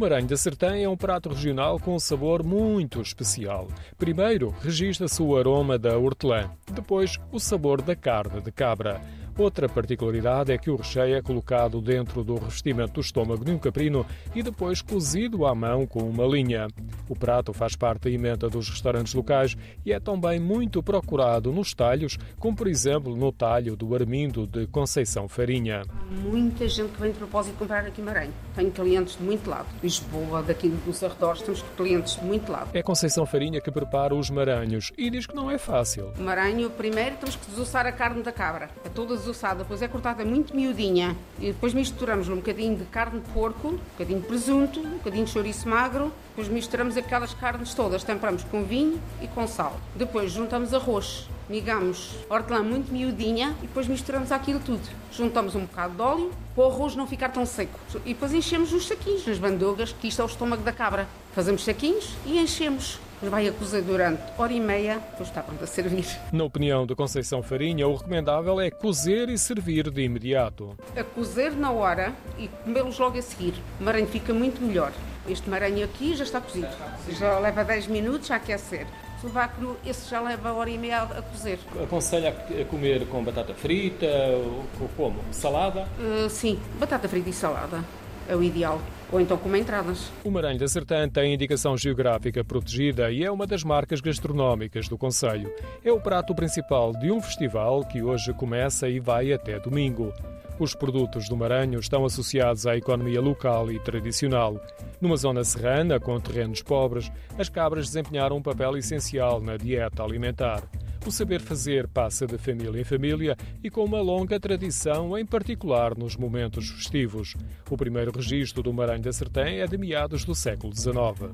Maranhão da Sertã é um prato regional com um sabor muito especial. Primeiro, registra-se o aroma da hortelã, depois, o sabor da carne de cabra. Outra particularidade é que o recheio é colocado dentro do revestimento do estômago de um caprino e depois cozido à mão com uma linha. O prato faz parte da emenda dos restaurantes locais e é também muito procurado nos talhos, como por exemplo no talho do Armindo de Conceição Farinha. Muita gente que vem de propósito comprar aqui em Maranhão. Tenho clientes de muito lado. Lisboa, daqui dos arredores, temos clientes de muito lado. É Conceição Farinha que prepara os maranhos e diz que não é fácil. Maranho, primeiro temos que desossar a carne da cabra. É toda desossada, depois é cortada muito miudinha. E depois misturamos um bocadinho de carne de porco, um bocadinho de presunto, um bocadinho de chouriço magro. Depois misturamos aquelas carnes todas, temperamos com vinho e com sal. Depois juntamos arroz, migamos hortelã muito miudinha e depois misturamos aquilo tudo. Juntamos um bocado de óleo para o arroz não ficar tão seco. E depois enchemos os saquinhos, nas bandogas, que isto é o estômago da cabra. Fazemos saquinhos e enchemos. Depois vai a cozer durante hora e meia, depois está pronto a servir. Na opinião de Conceição Farinha, o recomendável é cozer e servir de imediato. A cozer na hora e comê-los logo a seguir. O maranho fica muito melhor. Este maranho aqui já está cozido. Já leva 10 minutos a aquecer. O cru, esse já leva hora e meia a cozer. Aconselha a comer com batata frita, ou como? Salada? Uh, sim, batata frita e salada. É o ideal ou então como entradas. O Maranhão da Sertã tem indicação geográfica protegida e é uma das marcas gastronómicas do Conselho. É o prato principal de um festival que hoje começa e vai até domingo. Os produtos do Maranhão estão associados à economia local e tradicional. Numa zona serrana, com terrenos pobres, as cabras desempenharam um papel essencial na dieta alimentar. O saber fazer passa de família em família e com uma longa tradição, em particular nos momentos festivos. O primeiro registro do Maranhão da Sertém é de meados do século XIX.